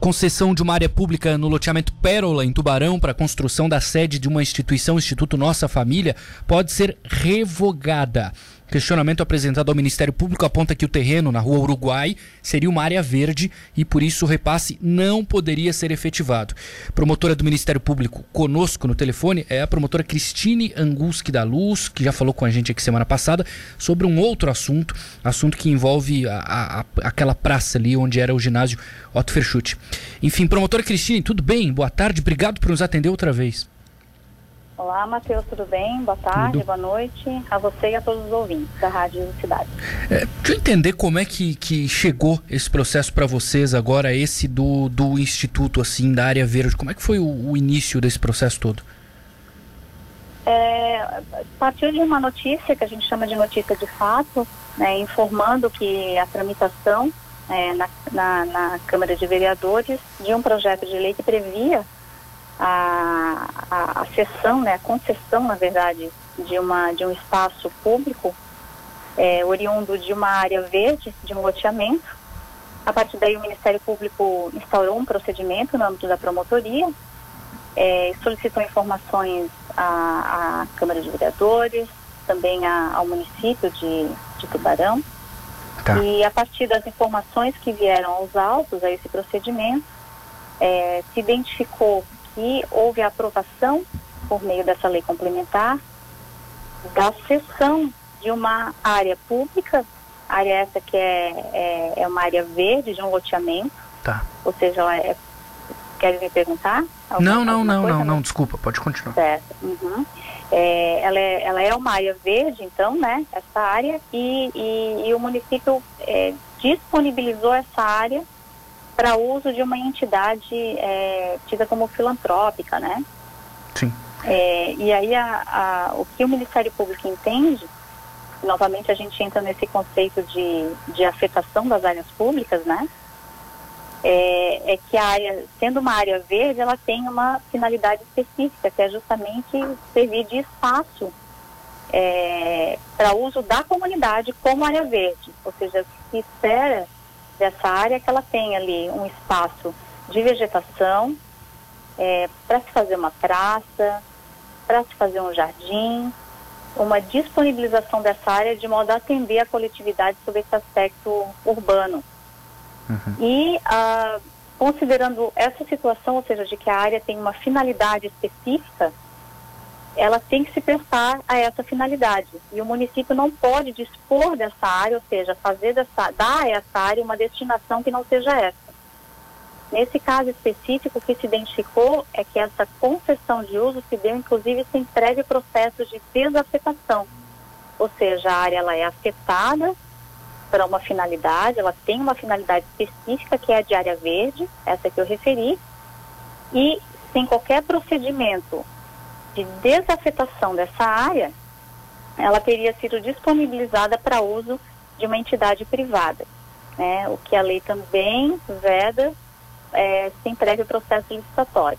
Concessão de uma área pública no loteamento Pérola, em Tubarão, para a construção da sede de uma instituição, Instituto Nossa Família, pode ser revogada. Questionamento apresentado ao Ministério Público aponta que o terreno na rua Uruguai seria uma área verde e por isso o repasse não poderia ser efetivado. Promotora do Ministério Público conosco no telefone é a promotora Cristine Anguski da Luz, que já falou com a gente aqui semana passada sobre um outro assunto, assunto que envolve a, a, a, aquela praça ali onde era o ginásio Otto Verschutti. Enfim, promotora Cristine, tudo bem? Boa tarde, obrigado por nos atender outra vez. Olá, Matheus, tudo bem? Boa tarde, tudo. boa noite a você e a todos os ouvintes da Rádio Cidade. É, deixa eu entender como é que, que chegou esse processo para vocês agora, esse do, do Instituto, assim, da área verde. Como é que foi o, o início desse processo todo? É, partiu de uma notícia que a gente chama de notícia de fato, né, informando que a tramitação é, na, na, na Câmara de Vereadores de um projeto de lei que previa a, a, a cessão, né, a concessão, na verdade, de, uma, de um espaço público é, oriundo de uma área verde, de um loteamento. A partir daí, o Ministério Público instaurou um procedimento no âmbito da promotoria, é, solicitou informações à, à, Câmara de Vereadores, também a, ao município de, de Tubarão. Tá. E a partir das informações que vieram aos autos a esse procedimento, é, se identificou que houve a aprovação, por meio dessa lei complementar, da cessão de uma área pública, área essa que é, é, é uma área verde de um loteamento. Tá. Ou seja, ela é. Quer me perguntar? Alguma, não, não, não, não, não, desculpa, pode continuar. Certo. Uhum. É, ela, é, ela é uma área verde, então, né, essa área, e, e, e o município é, disponibilizou essa área para uso de uma entidade é, tida como filantrópica, né? Sim. É, e aí a, a, o que o Ministério Público entende, novamente a gente entra nesse conceito de, de afetação das áreas públicas, né? É, é, que a área, sendo uma área verde, ela tem uma finalidade específica, que é justamente servir de espaço é, para uso da comunidade como área verde. Ou seja, se espera dessa área que ela tem ali um espaço de vegetação é, para se fazer uma praça, para se fazer um jardim, uma disponibilização dessa área de modo a atender a coletividade sobre esse aspecto urbano. Uhum. E ah, considerando essa situação, ou seja, de que a área tem uma finalidade específica, ela tem que se prestar a essa finalidade. E o município não pode dispor dessa área, ou seja, fazer dessa, dar a essa área uma destinação que não seja essa. Nesse caso específico, o que se identificou é que essa concessão de uso se deu, inclusive, sem prévio processo de desafetação. Ou seja, a área ela é afetada para uma finalidade, ela tem uma finalidade específica, que é a de área verde, essa que eu referi, e sem qualquer procedimento de desafetação dessa área, ela teria sido disponibilizada para uso de uma entidade privada, né? o que a lei também veda é, sem prévio processo licitatório.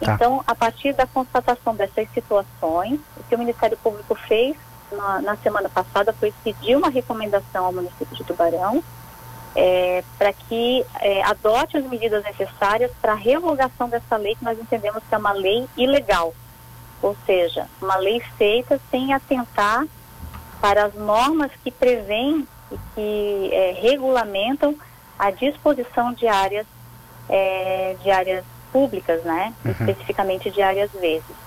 Tá. Então, a partir da constatação dessas situações, o que o Ministério Público fez na, na semana passada foi pedir uma recomendação ao município de Tubarão é, para que é, adote as medidas necessárias para a revogação dessa lei, que nós entendemos que é uma lei ilegal, ou seja, uma lei feita sem atentar para as normas que prevêem e que é, regulamentam a disposição de áreas, é, de áreas públicas, né? Uhum. Especificamente de áreas verdes.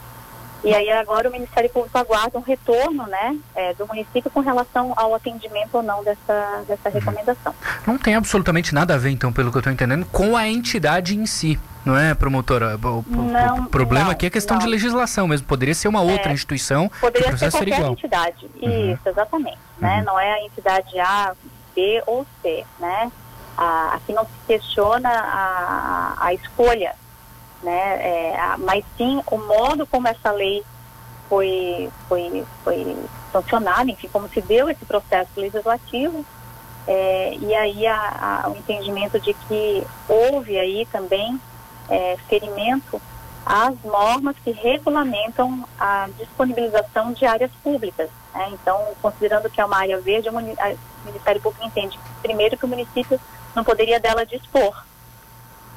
E aí agora o Ministério Público aguarda um retorno, né, é, do município com relação ao atendimento ou não dessa, dessa uhum. recomendação. Não tem absolutamente nada a ver, então, pelo que eu estou entendendo, com a entidade em si, não é, promotora? O, não, o problema não, aqui é questão não. de legislação mesmo. Poderia ser uma outra é, instituição. Poderia ser qualquer igual. entidade. Uhum. Isso, exatamente. Né? Uhum. Não é a entidade A, B ou C, né? A, aqui não se questiona a, a escolha né? É, mas sim o modo como essa lei foi, foi, foi sancionada, enfim, como se deu esse processo legislativo, é, e aí a, a, o entendimento de que houve aí também é, ferimento às normas que regulamentam a disponibilização de áreas públicas. Né? Então, considerando que é uma área verde, o Ministério Público entende, primeiro, que o município não poderia dela dispor,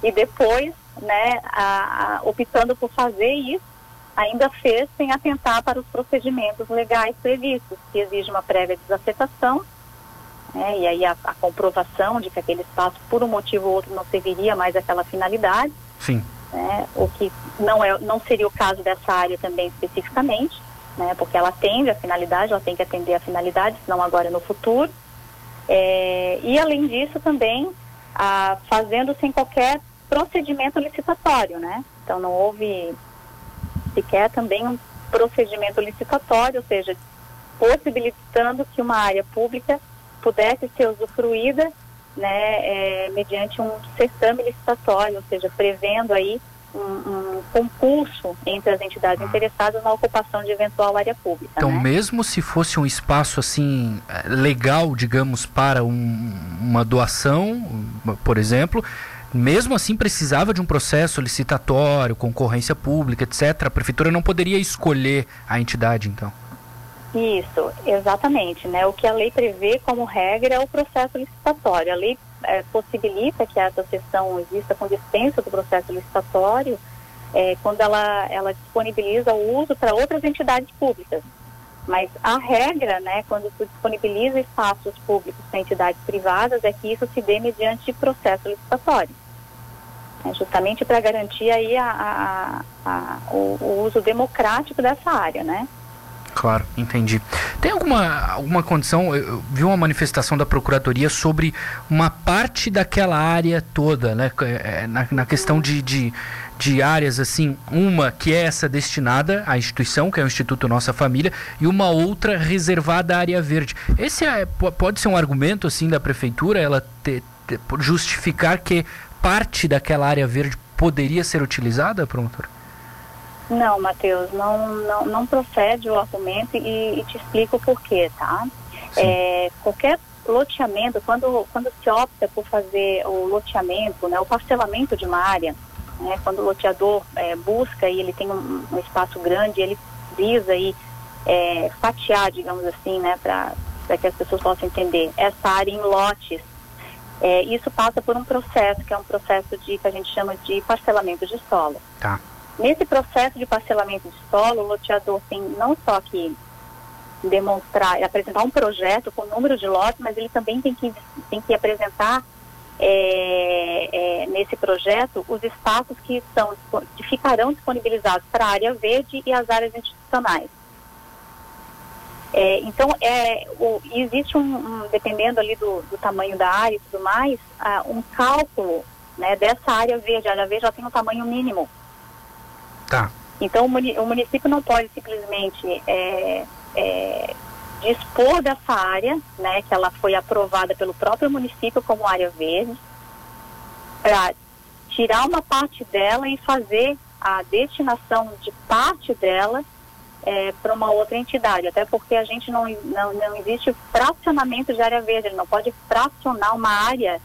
e depois, né, a, a, optando por fazer isso, ainda fez sem atentar para os procedimentos legais previstos, que exige uma prévia desafetação, né, e aí a, a, comprovação de que aquele espaço, por um motivo ou outro, não serviria mais àquela finalidade. Sim. Né, o que não, é, não seria o caso dessa área também especificamente, né, porque ela atende a finalidade, ela tem que atender a finalidade, senão agora no futuro. É, e além disso também, a, fazendo sem qualquer procedimento licitatório, né? Então não houve sequer também um procedimento licitatório, ou seja, possibilitando que uma área pública pudesse ser usufruída né, é, mediante um certame licitatório, ou seja, prevendo aí um, um, concurso entre as entidades interessadas na ocupação de eventual área pública. Então, né? mesmo se fosse um espaço assim legal, digamos, para um, uma doação, por exemplo, mesmo assim precisava de um processo licitatório, concorrência pública, etc. A prefeitura não poderia escolher a entidade, então. Isso, exatamente, né? O que a lei prevê como regra é o processo licitatório. A lei é, possibilita que essa sessão exista com dispensa do processo licitatório é, quando ela, ela disponibiliza o uso para outras entidades públicas. Mas a regra, né, quando se disponibiliza espaços públicos para entidades privadas, é que isso se dê mediante processo licitatório. É justamente para garantir aí a, a, a, o, o uso democrático dessa área, né? Claro, entendi. Tem alguma, alguma condição? Eu vi uma manifestação da Procuradoria sobre uma parte daquela área toda, né? É, na, na questão de, de, de, áreas, assim, uma que é essa destinada à instituição, que é o Instituto Nossa Família, e uma outra reservada à área verde. Esse é, pode ser um argumento, assim, da Prefeitura, ela ter, ter, justificar que parte daquela área verde poderia ser utilizada, promotor? Não, Matheus, não, não, não procede o argumento e, e te explico o porquê, tá? É, qualquer loteamento, quando, quando se opta por fazer o loteamento, né, o parcelamento de uma área, né, quando o loteador é, busca e ele tem um, um, espaço grande, ele visa aí é, fatiar, digamos assim, né, para que as pessoas possam entender, essa área em lotes. É, isso passa por um processo, que é um processo de que a gente chama de parcelamento de solo. Tá. Nesse processo de parcelamento de solo, o loteador tem não só que demonstrar, apresentar um projeto com número de lotes, mas ele também tem que, tem que apresentar é, é, nesse projeto os espaços que, são, que ficarão disponibilizados para a área verde e as áreas institucionais. É, então, é, o, existe um, um, dependendo ali do, do, tamanho da área e tudo mais, uh, um cálculo né, dessa área verde. A área verde já tem um tamanho mínimo. Tá. Então, o município não pode simplesmente é, é, dispor dessa área, né, que ela foi aprovada pelo próprio município como área verde, para tirar uma parte dela e fazer a destinação de parte dela é, para uma outra entidade, até porque a gente não, não, não existe fracionamento de área verde, ele não pode fracionar uma área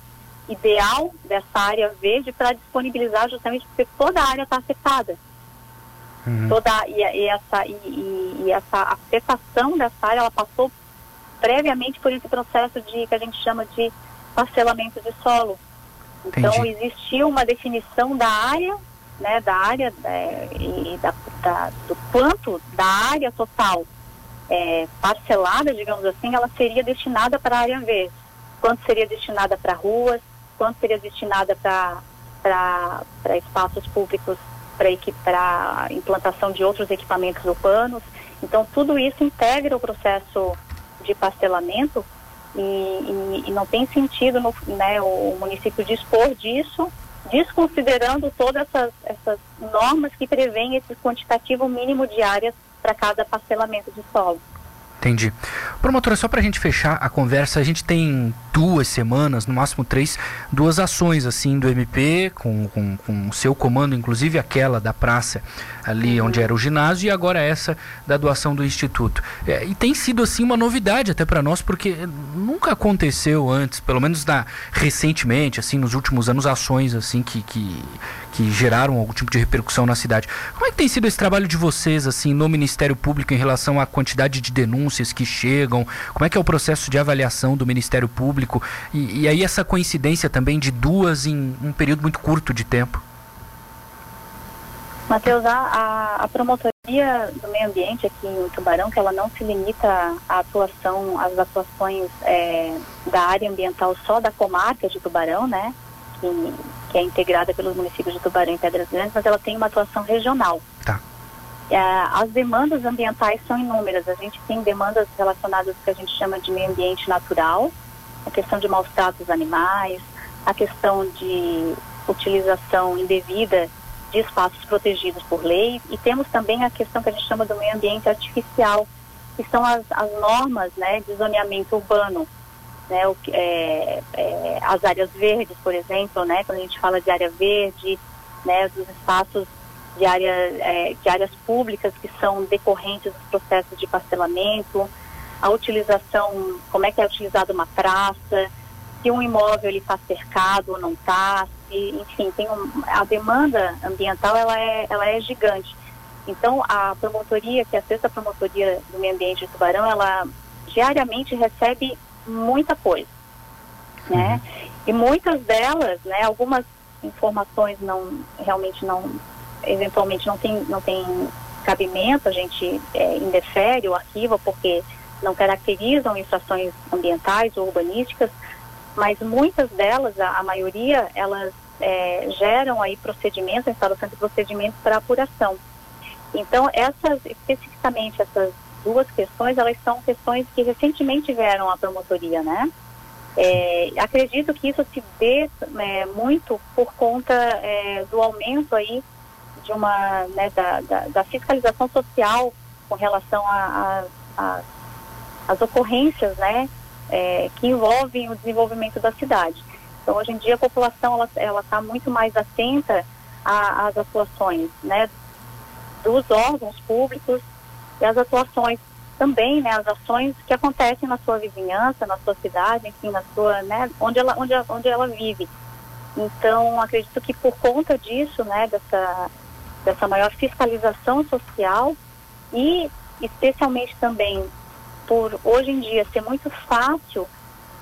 ideal dessa área verde para disponibilizar justamente porque toda a área está afetada. Uhum. Toda, e, e essa, e, e, essa afetação dessa área, ela passou previamente por esse processo de que a gente chama de parcelamento de solo. Então Entendi. existia uma definição da área, né, da área é, e da, da, do quanto da área total é, parcelada, digamos assim, ela seria destinada para a área verde. Quanto seria destinada para ruas, quanto seria destinada para espaços públicos para implantação de outros equipamentos urbanos. Então, tudo isso integra o processo de parcelamento e, e, e não tem sentido no, né, o município dispor disso, desconsiderando todas essas, essas normas que prevêem esse quantitativo mínimo de áreas para cada parcelamento de solo. Entendi. Promotora, só para a gente fechar a conversa, a gente tem duas semanas, no máximo três, duas ações assim do MP, com, com, com o seu comando, inclusive aquela da praça ali onde era o ginásio, e agora essa da doação do Instituto. É, e tem sido assim uma novidade até para nós, porque nunca aconteceu antes, pelo menos na, recentemente, assim, nos últimos anos, ações assim que, que, que geraram algum tipo de repercussão na cidade. Como é que tem sido esse trabalho de vocês, assim, no Ministério Público em relação à quantidade de denúncias que chegam? Como é que é o processo de avaliação do Ministério Público? Público. E, e aí essa coincidência também de duas em um período muito curto de tempo. Matheus, a, a, promotoria do meio ambiente aqui em Tubarão, que ela não se limita à atuação, às atuações é, da área ambiental só da comarca de Tubarão, né? Que, que, é integrada pelos municípios de Tubarão e Pedras Grandes, mas ela tem uma atuação regional. Tá. É, as demandas ambientais são inúmeras. A gente tem demandas relacionadas ao que a gente chama de meio ambiente natural, a questão de maus tratos animais, a questão de utilização indevida de espaços protegidos por lei e temos também a questão que a gente chama do meio ambiente artificial, que são as, as normas né, de zoneamento urbano. Né, o, é, é, as áreas verdes, por exemplo, né, quando a gente fala de área verde, né, dos espaços de, área, é, de áreas públicas que são decorrentes dos processos de parcelamento, a utilização, como é que é utilizada uma praça, se um imóvel ele está cercado ou não está, enfim, tem um, a demanda ambiental ela é, ela é gigante. Então a promotoria, que é a sexta promotoria do meio ambiente de Tubarão, ela diariamente recebe muita coisa, né? Uhum. E muitas delas, né, algumas informações não realmente não eventualmente não tem não tem cabimento, a gente é, indefere o arquivo porque não caracterizam infrações ambientais ou urbanísticas, mas muitas delas, a, a maioria, elas é, geram aí procedimentos, a instalação de procedimentos para apuração. Então, essas, especificamente essas duas questões, elas são questões que recentemente vieram à promotoria, né? É, acredito que isso se dê é, muito por conta é, do aumento aí de uma, né, da, da, da, fiscalização social com relação às ocorrências, né, é, que envolvem o desenvolvimento da cidade. Então, hoje em dia, a população ela está muito mais atenta às atuações né, dos órgãos públicos e as atuações também, né, as ações que acontecem na sua vizinhança, na sua cidade, enfim, na sua, né, onde ela, onde, onde ela vive. Então, acredito que por conta disso, né, dessa, dessa maior fiscalização social e especialmente também por hoje em dia ser muito fácil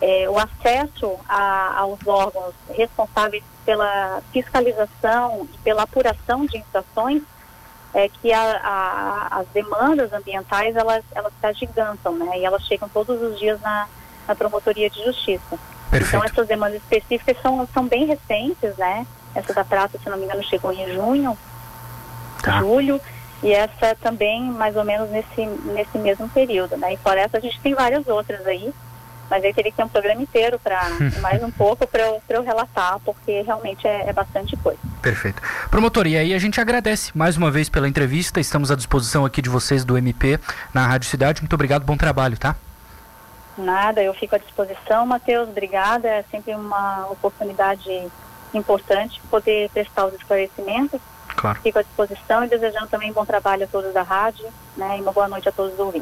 é, o acesso a, aos órgãos responsáveis pela fiscalização e pela apuração de infrações, é que a, a, as demandas ambientais elas, elas se agigantam, né? E elas chegam todos os dias na, na promotoria de justiça. Perfeito. Então essas demandas específicas são, são bem recentes, né? Essa da prata, se não me engano, chegou em junho, tá. julho. E essa também, mais ou menos nesse, nesse mesmo período, né? E fora essa, a gente tem várias outras aí, mas aí teria que ter um programa inteiro para mais um pouco para eu, eu relatar, porque realmente é, é, bastante coisa. Perfeito. Promotor, e aí a gente agradece mais uma vez pela entrevista, estamos à disposição aqui de vocês do MP na Rádio Cidade. Muito obrigado, bom trabalho, tá? Nada, eu fico à disposição, Matheus, obrigada. É sempre uma oportunidade importante poder prestar os esclarecimentos Claro. Fico à disposição e desejando também bom trabalho a todos da rádio né, e uma boa noite a todos os ouvintes.